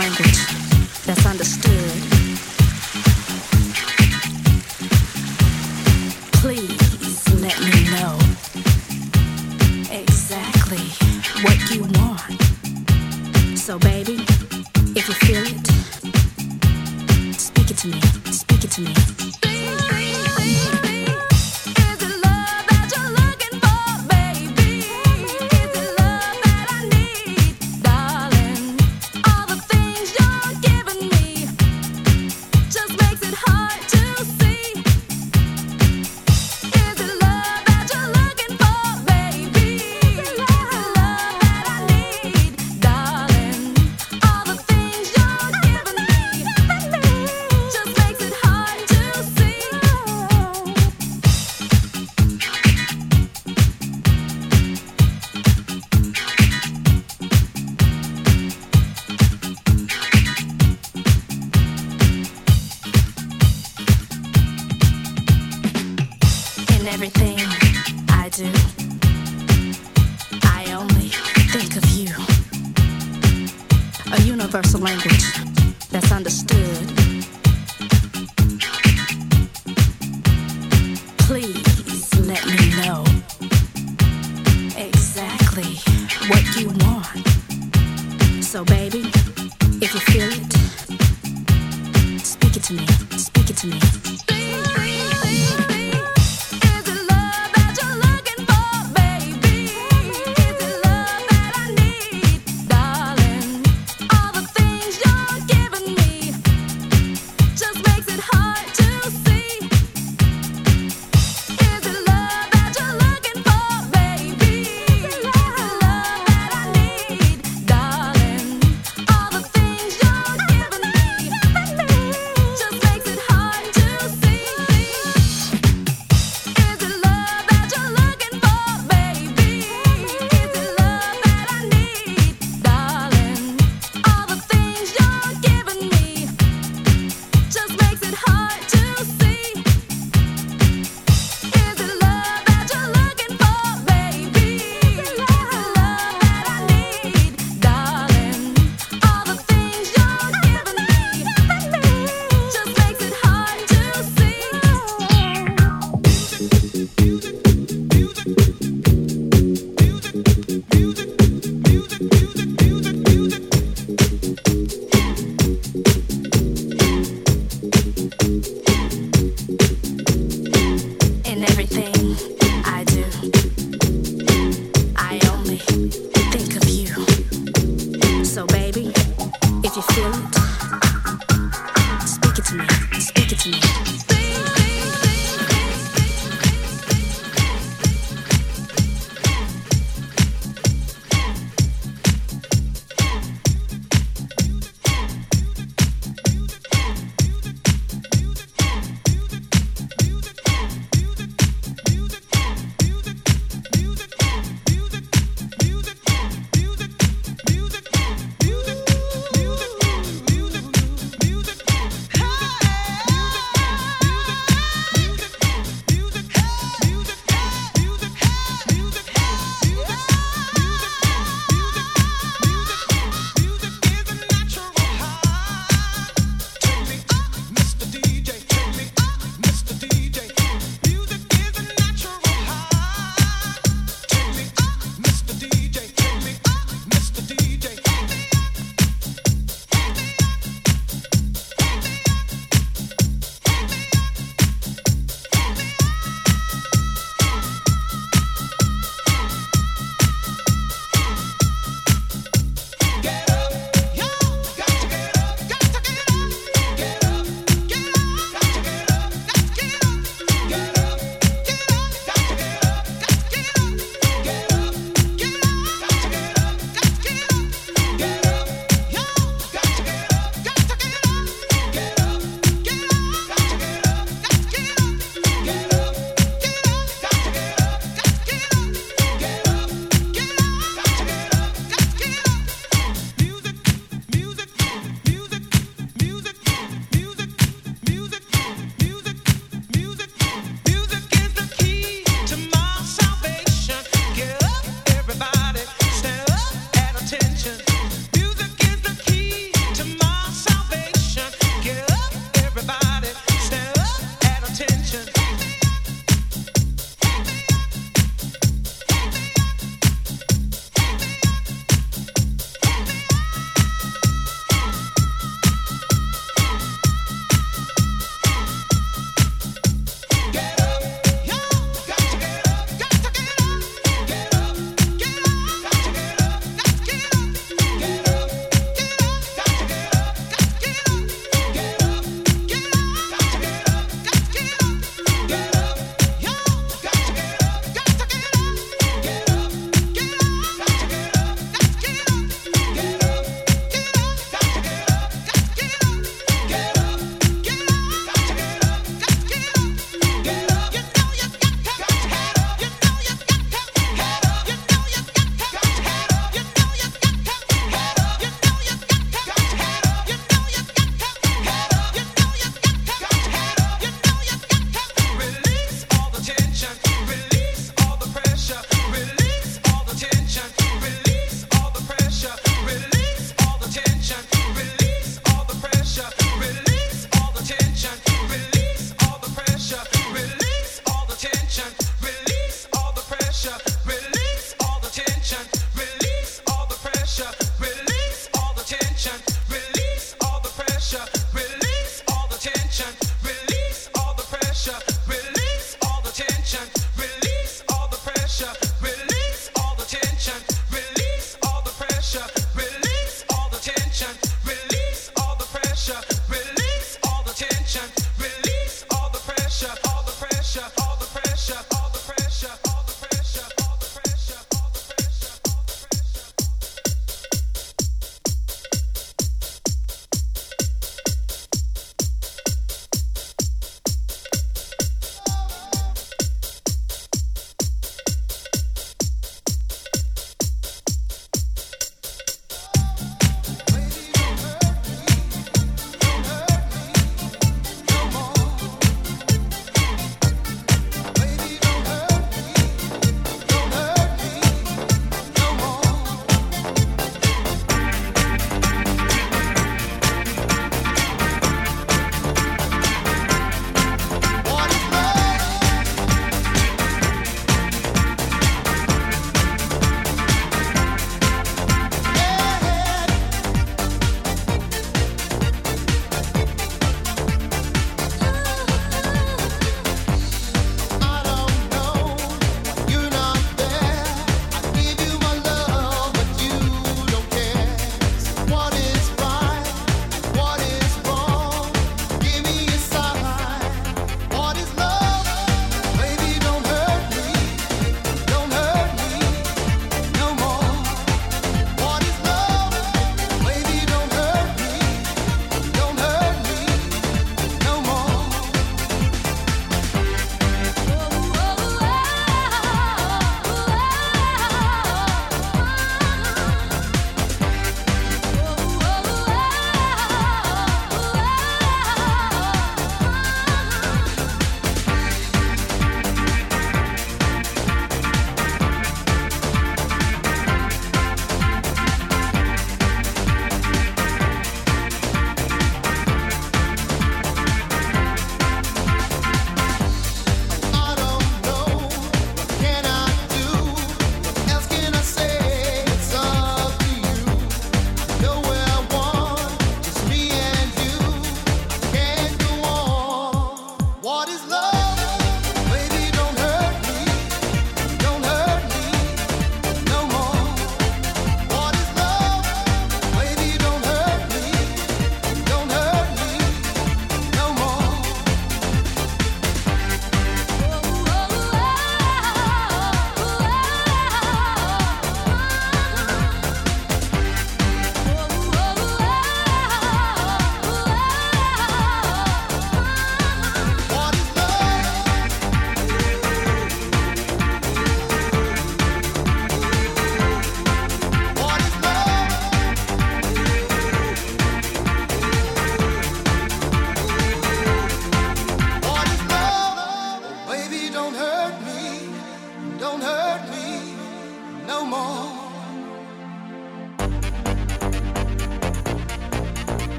reminded.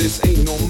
He ain't DJ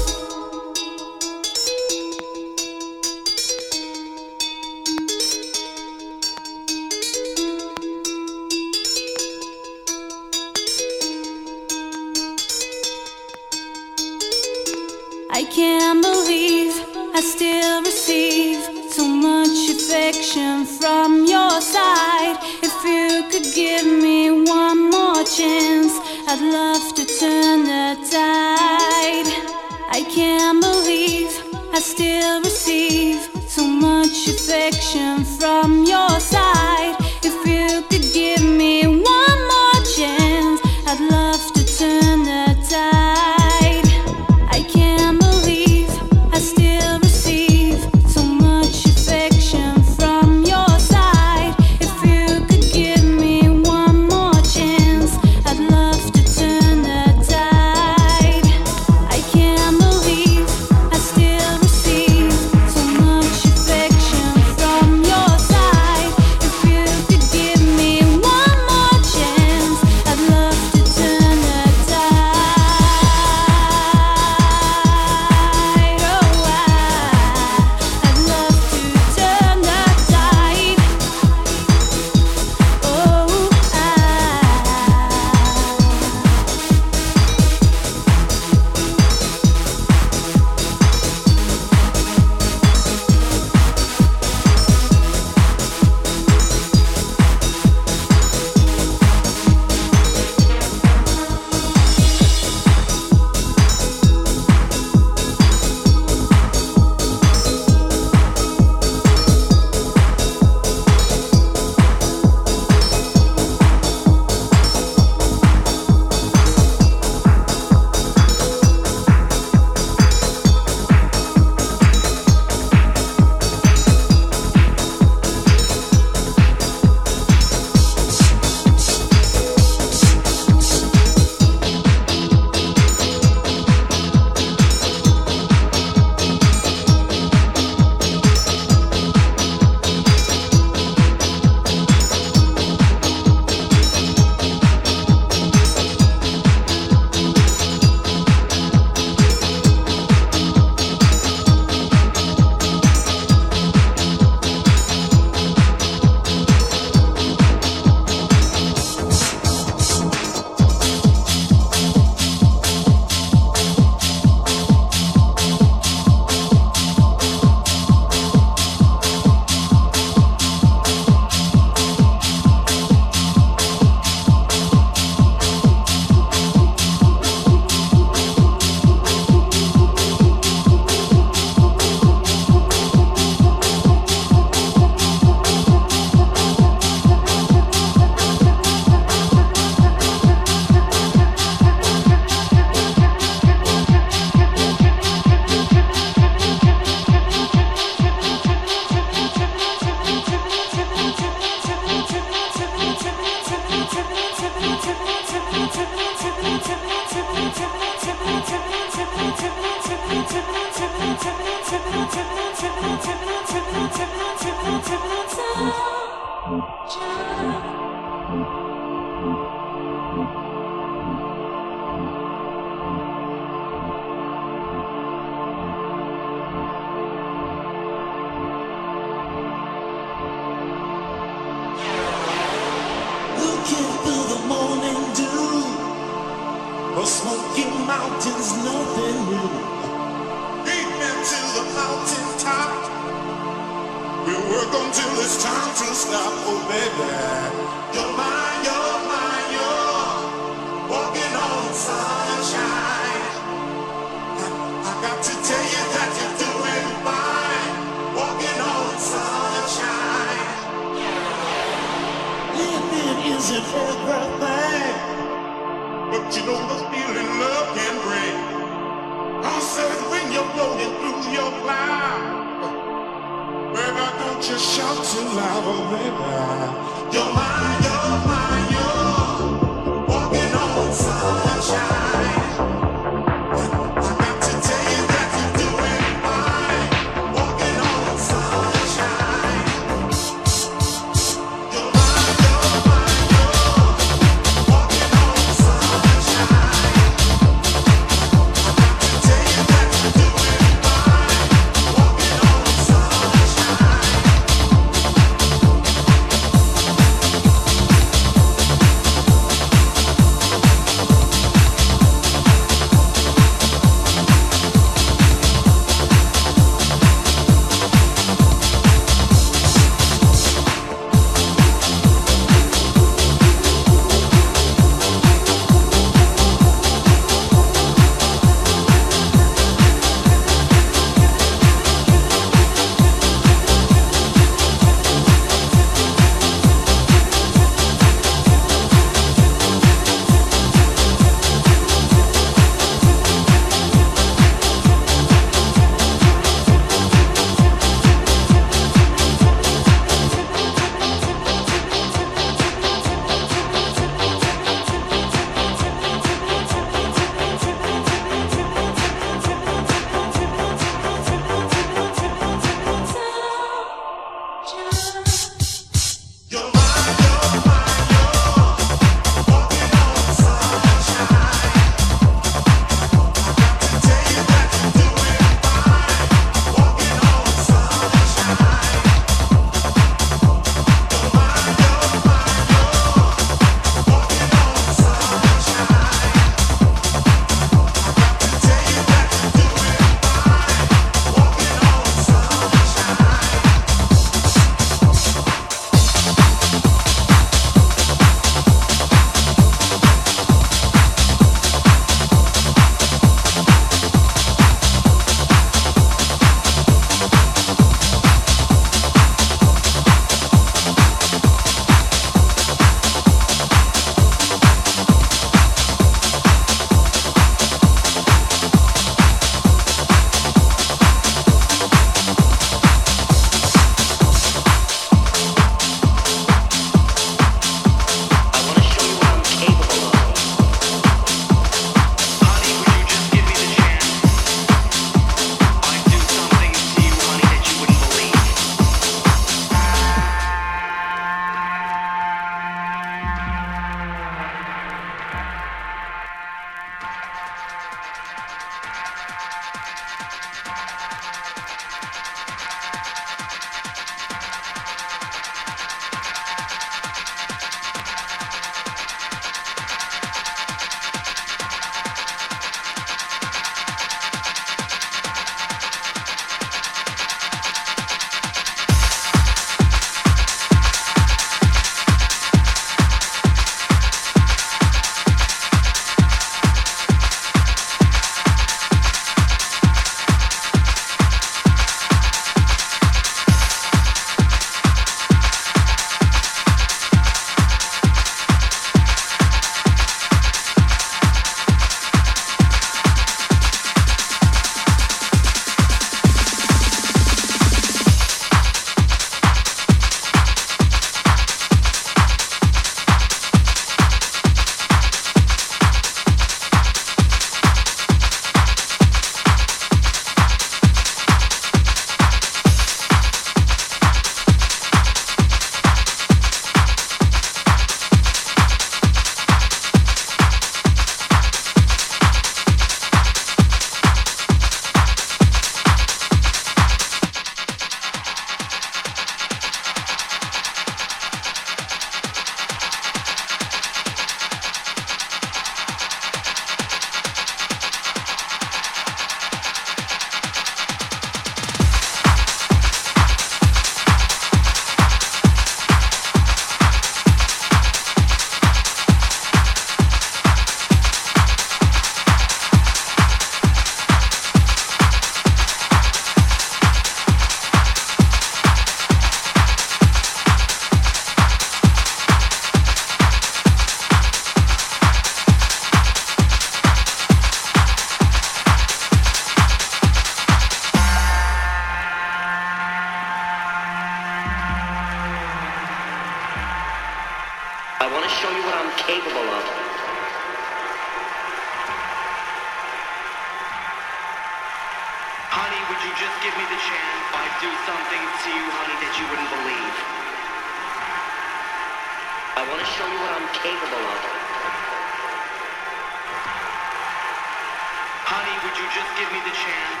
would you just give me the chance?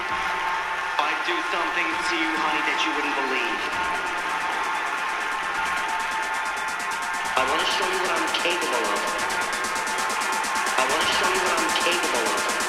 I'd do something to you, honey, that you wouldn't believe. I want to show you what I'm capable of. I want to show you what I'm capable of.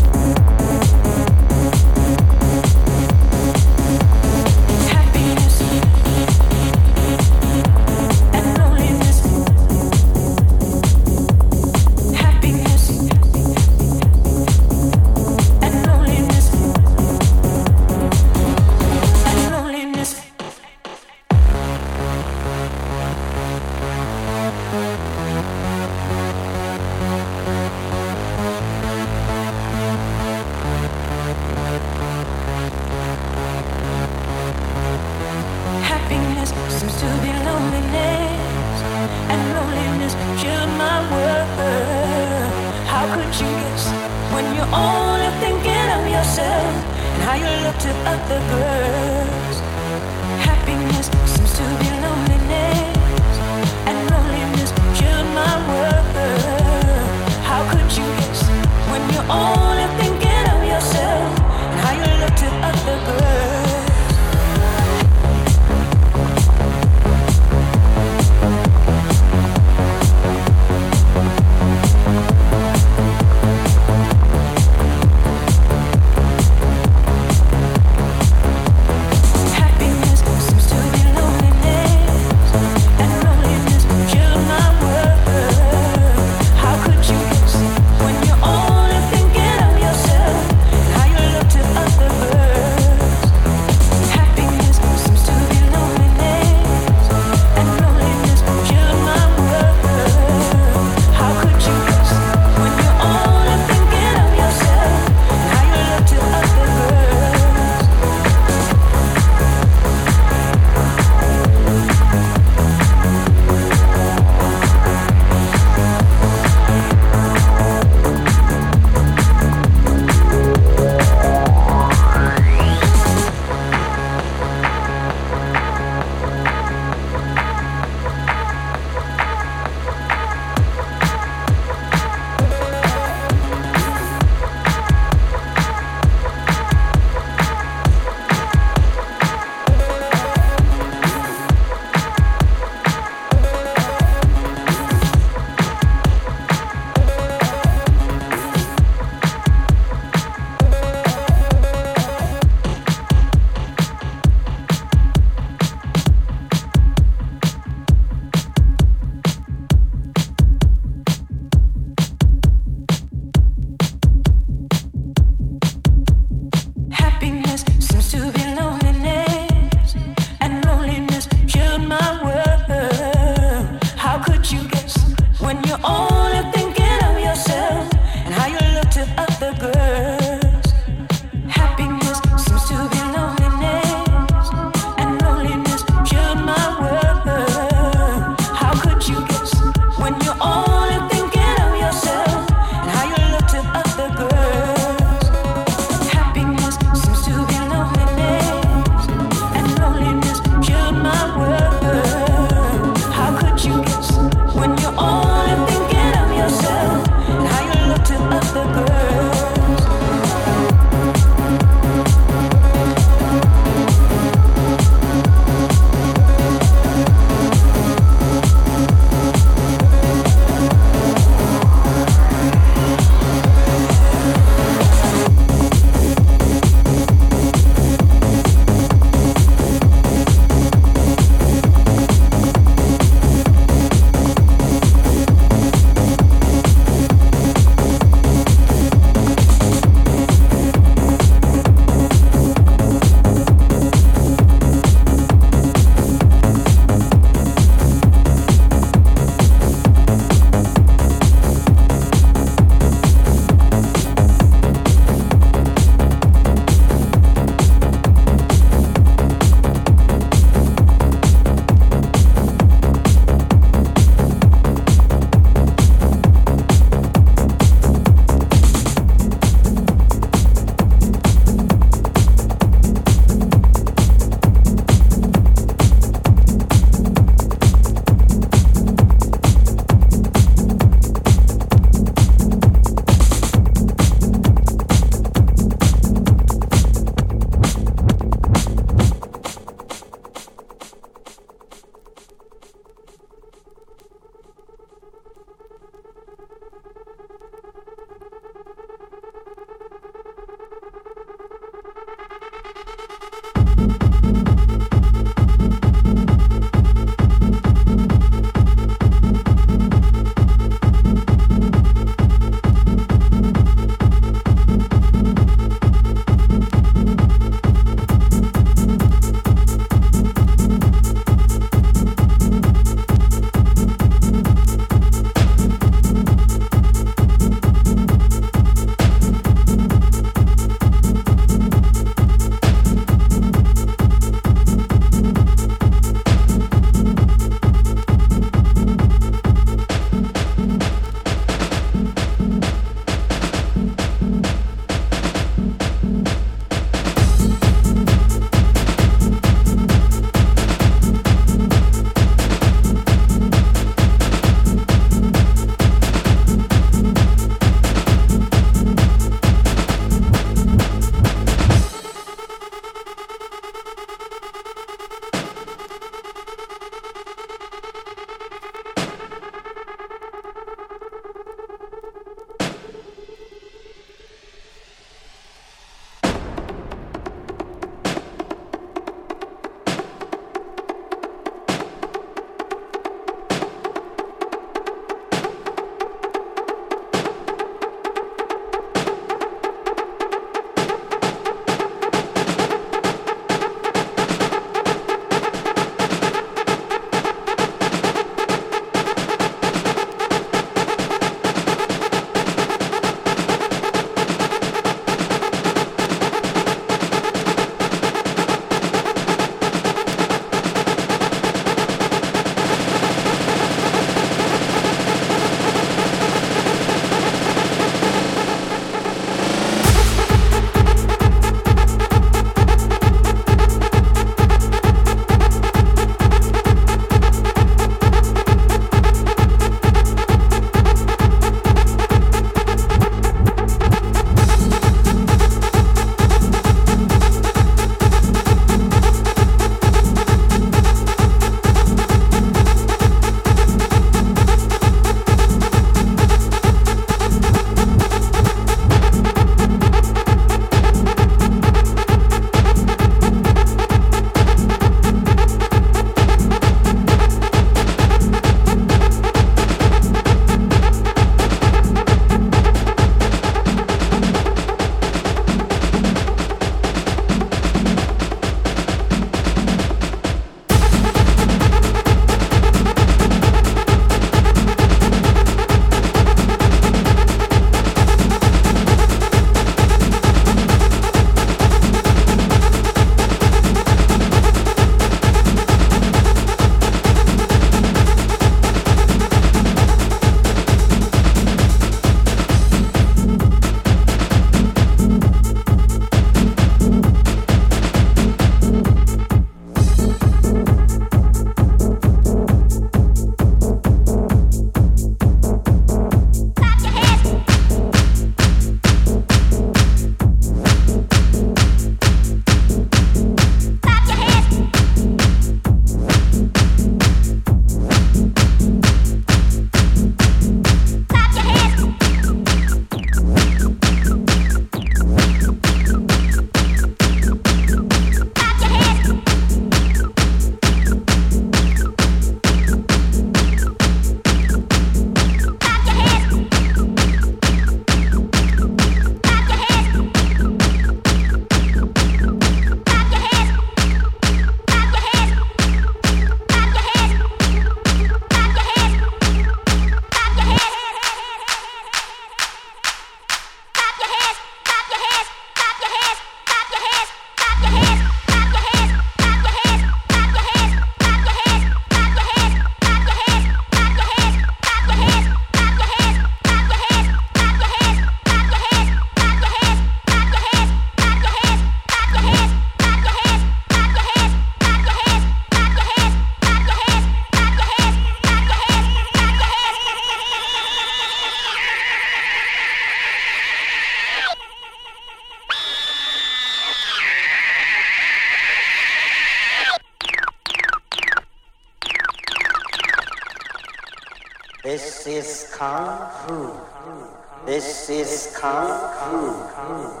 This is Kung Fu.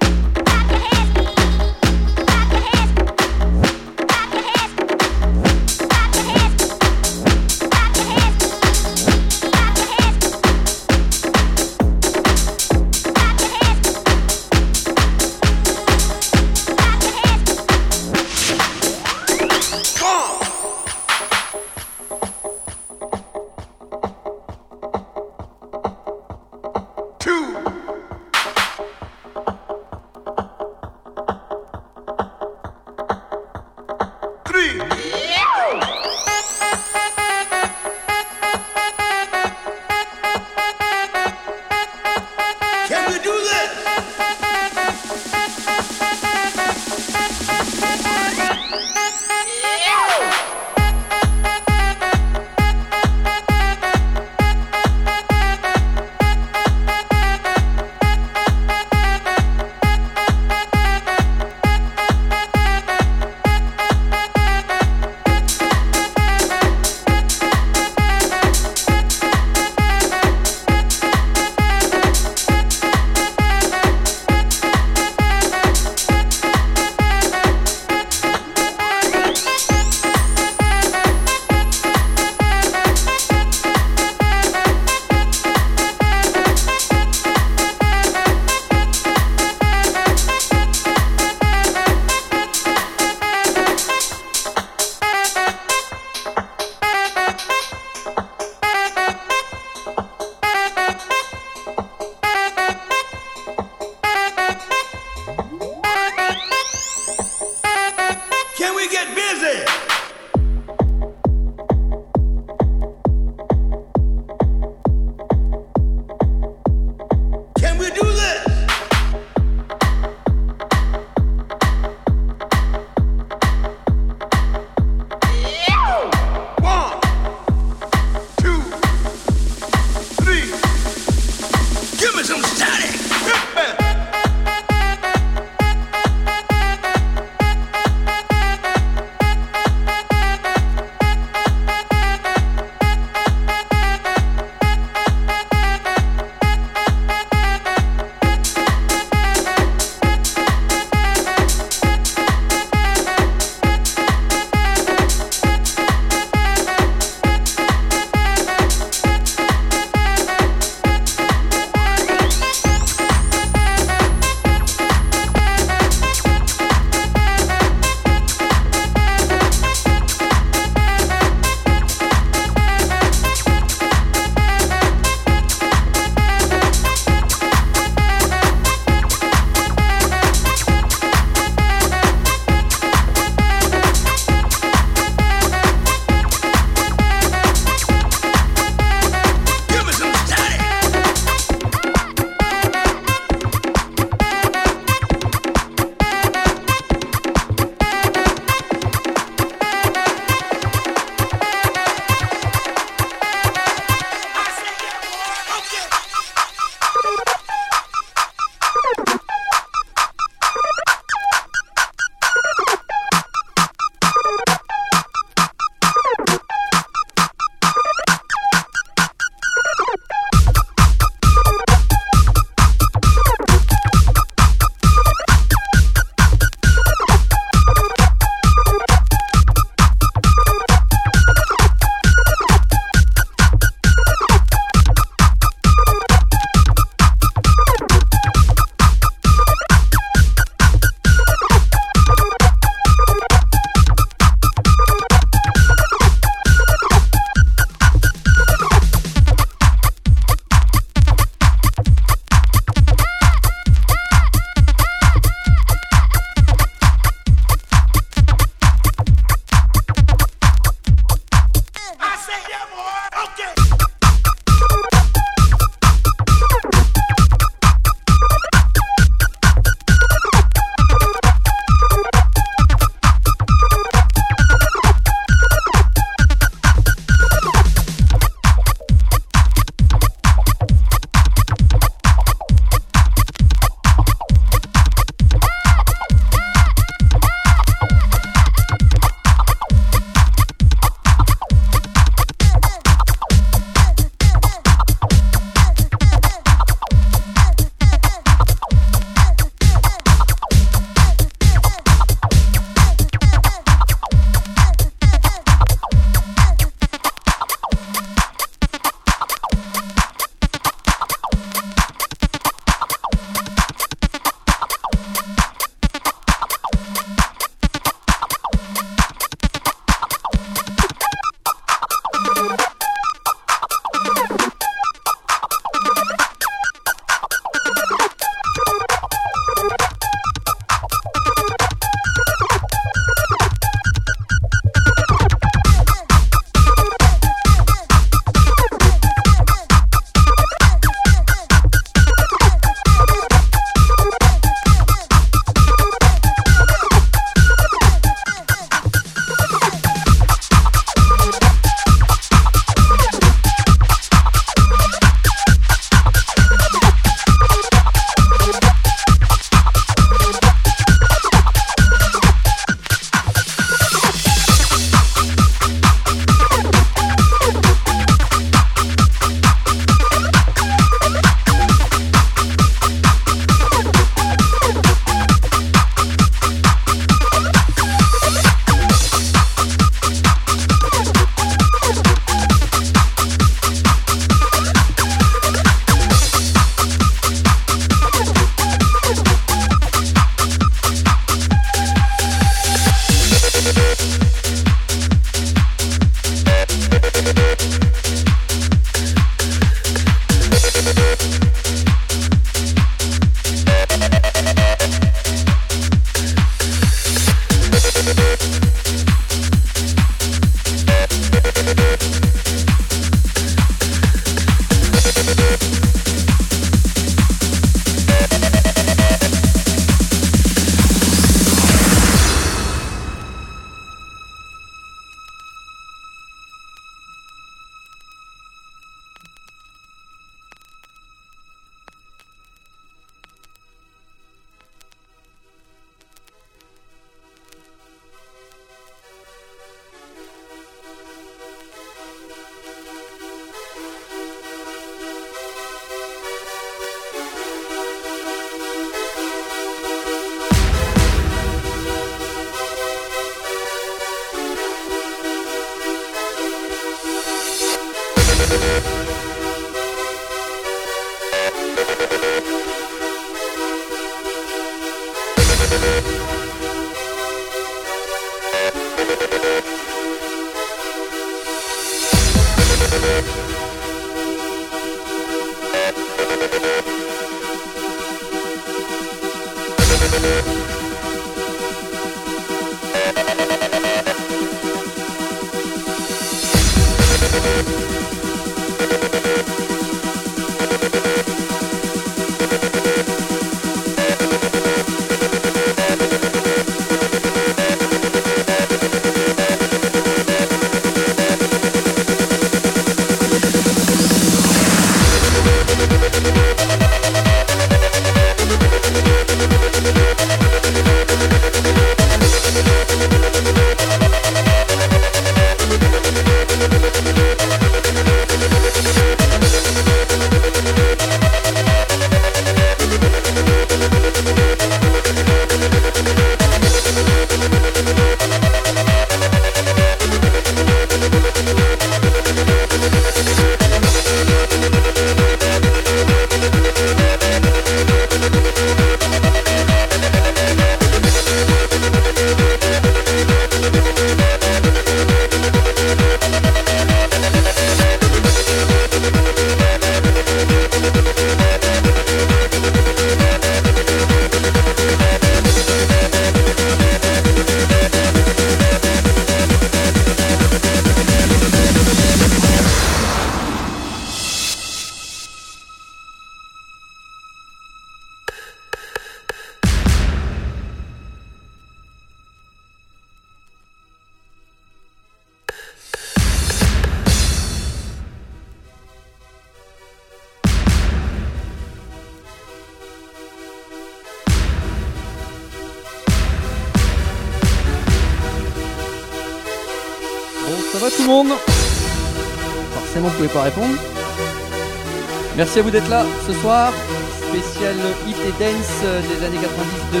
Merci à vous d'être là ce soir. Spécial hit et dance des années 90-2000.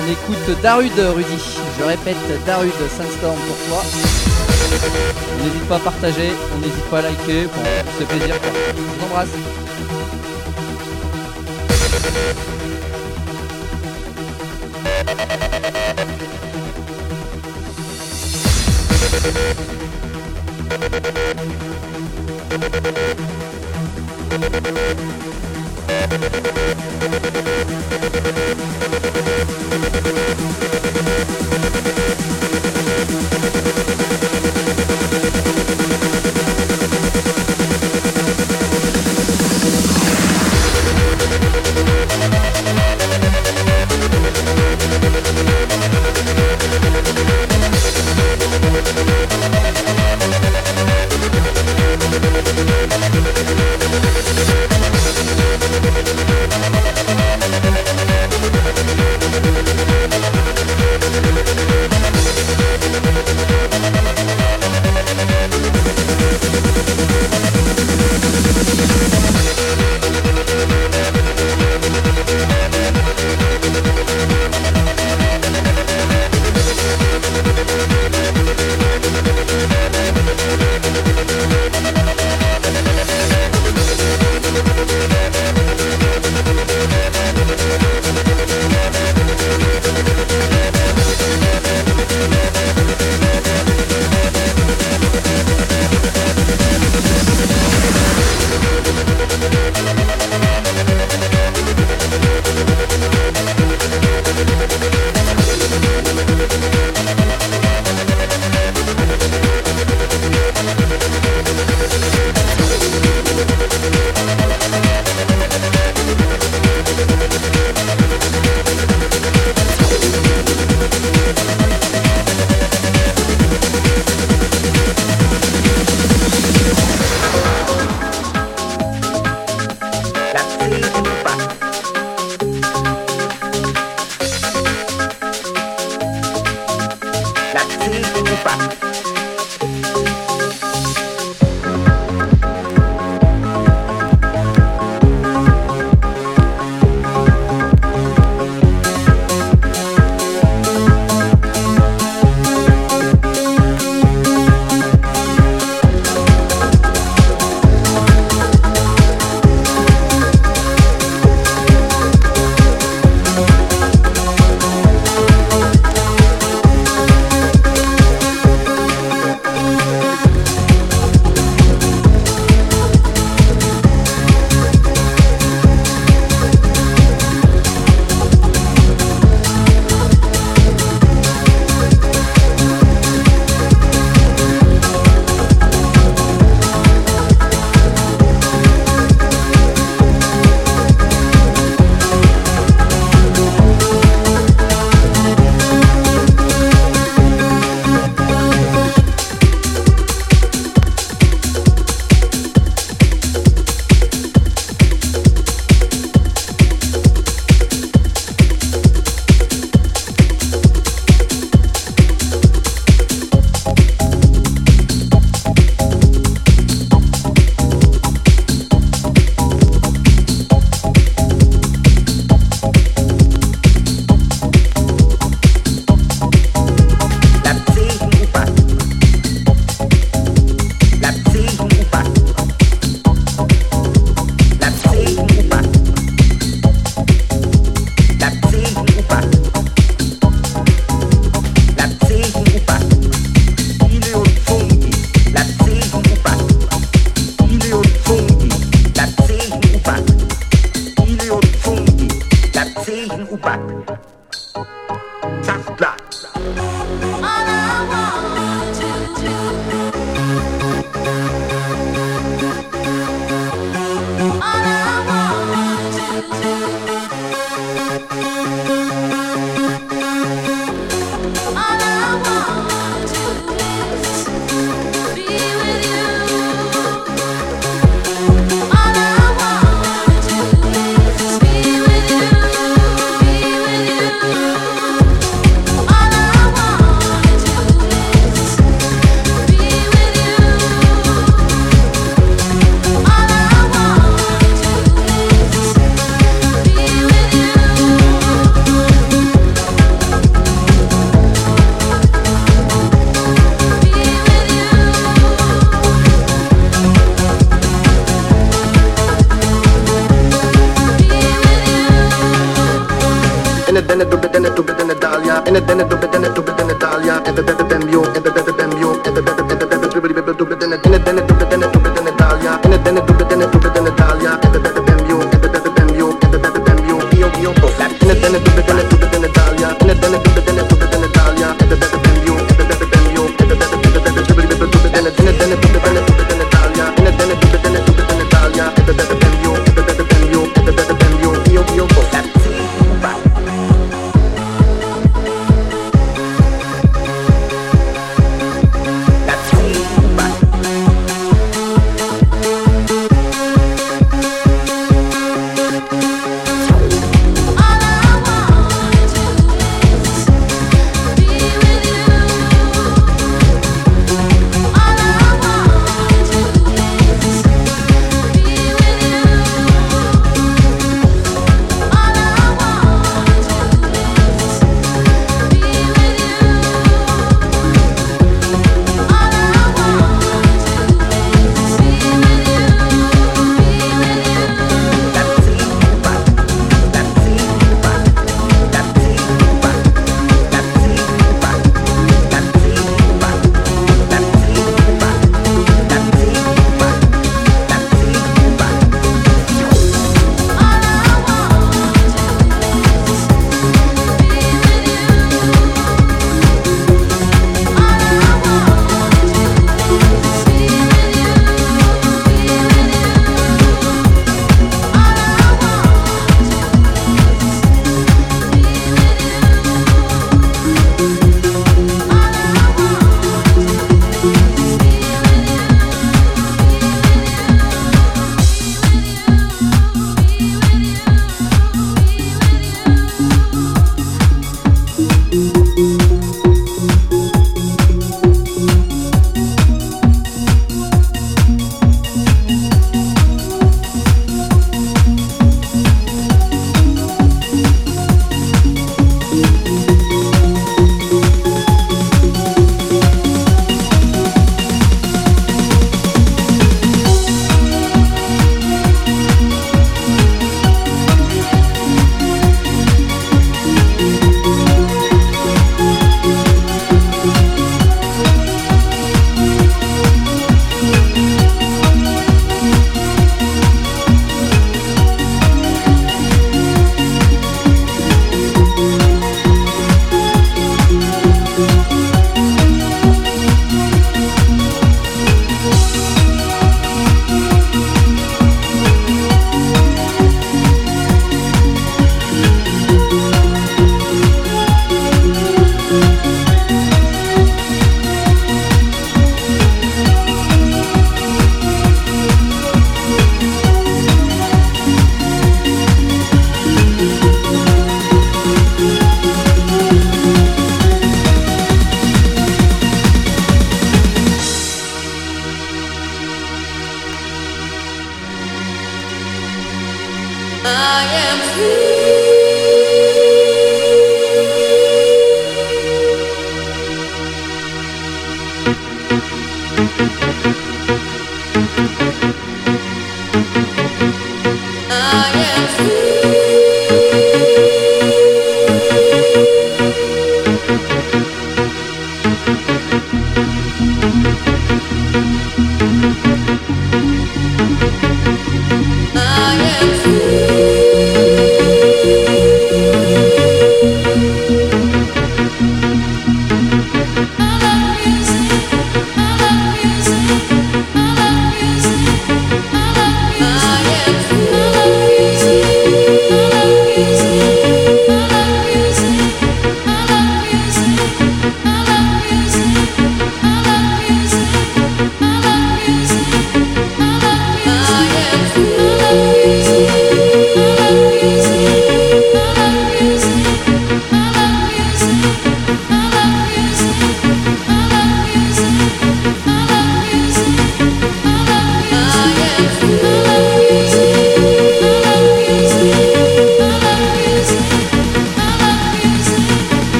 On écoute Darud, Rudy. Je répète, Darud, Sandstorm pour toi. N'hésite pas à partager, on n'hésite pas à liker. Bon, c'est plaisir. Je vous embrasse.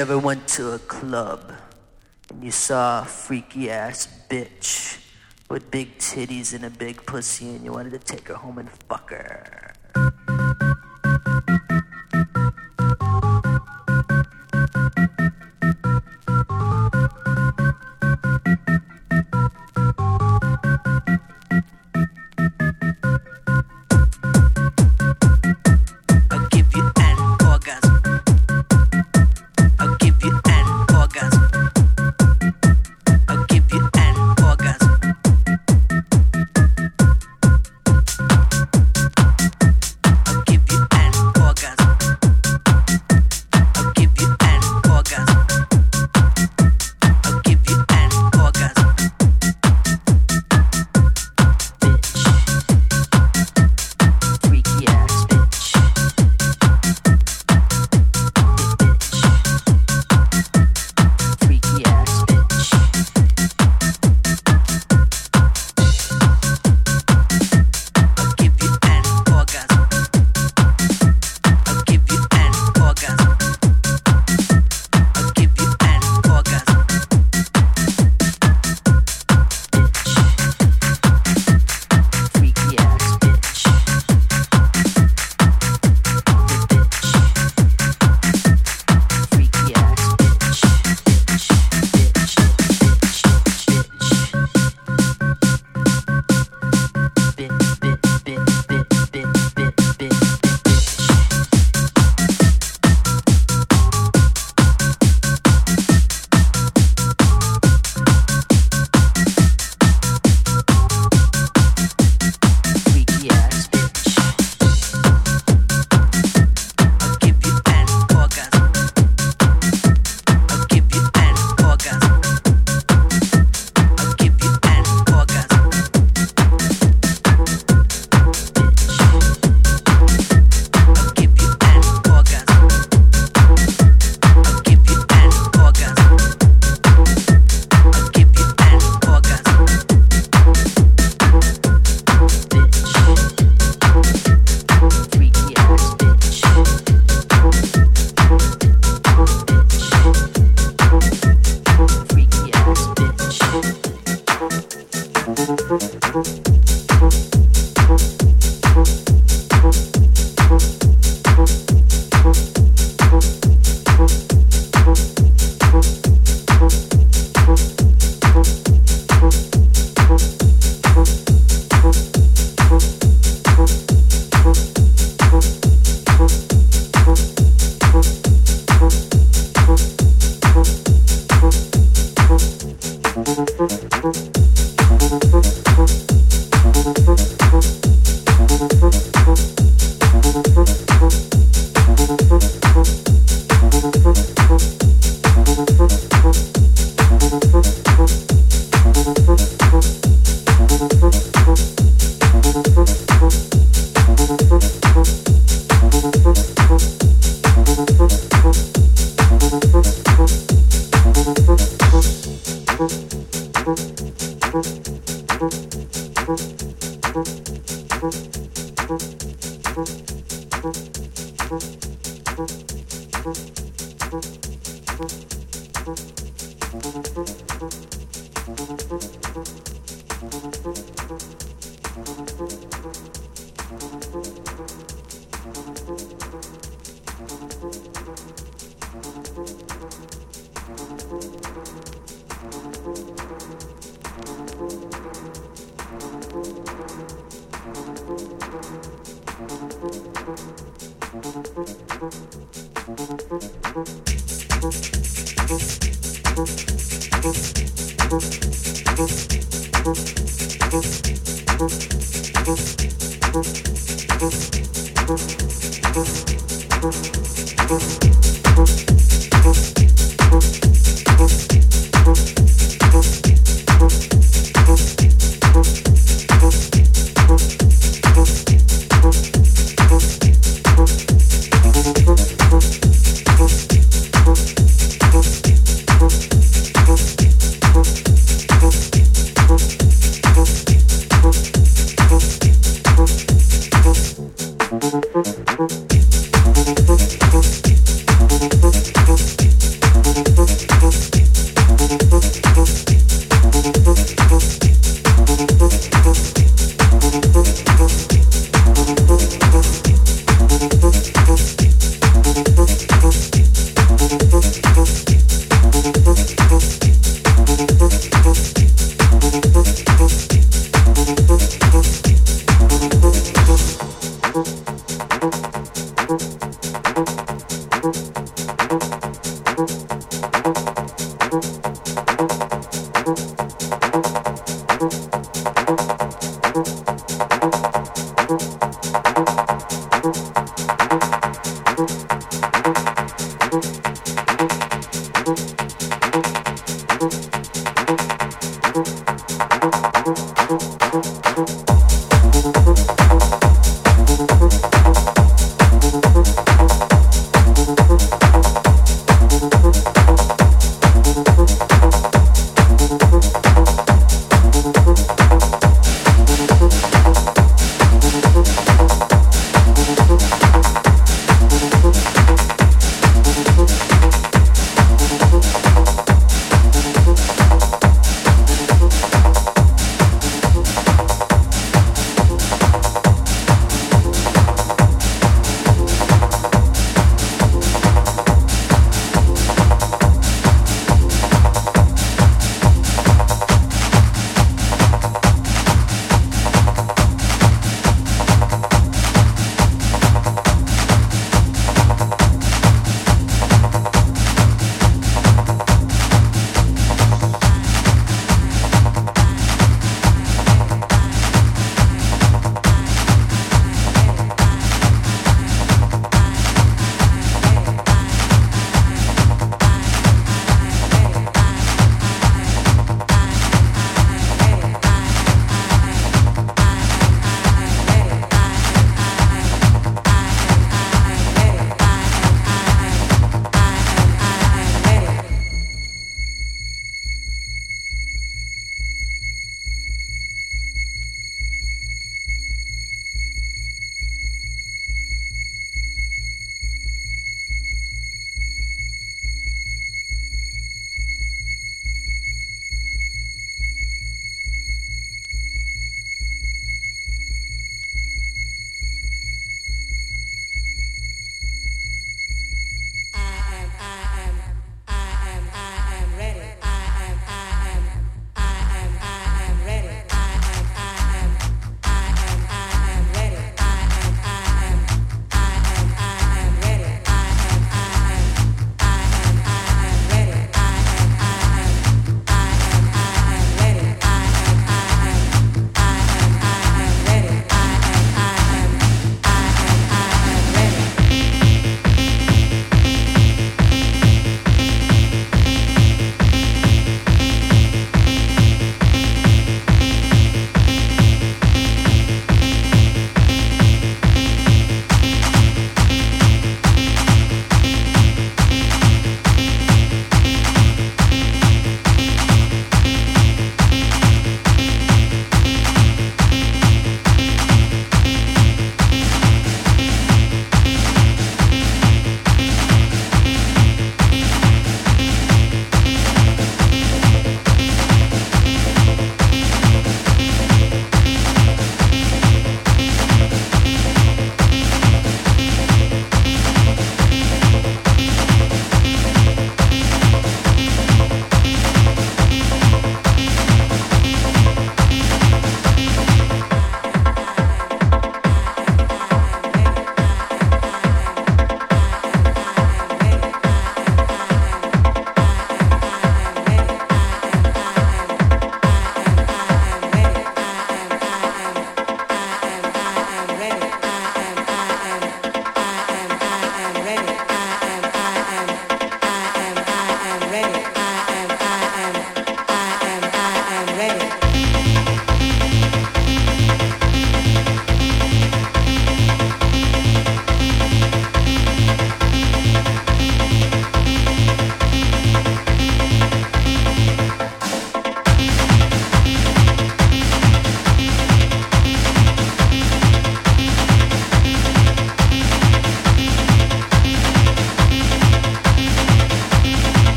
ever went to a club and you saw a freaky ass bitch with big titties and a big pussy and you wanted to take her home and fuck?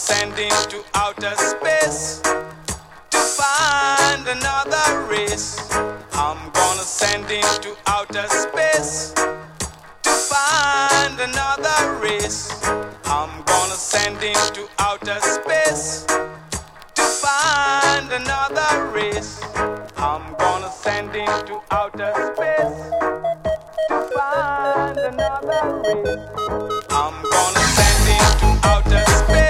Send into outer space to find another race. I'm gonna send into outer space to find another race. I'm gonna send into outer space to find another race. I'm gonna send into outer space to find another race. I'm gonna send into outer space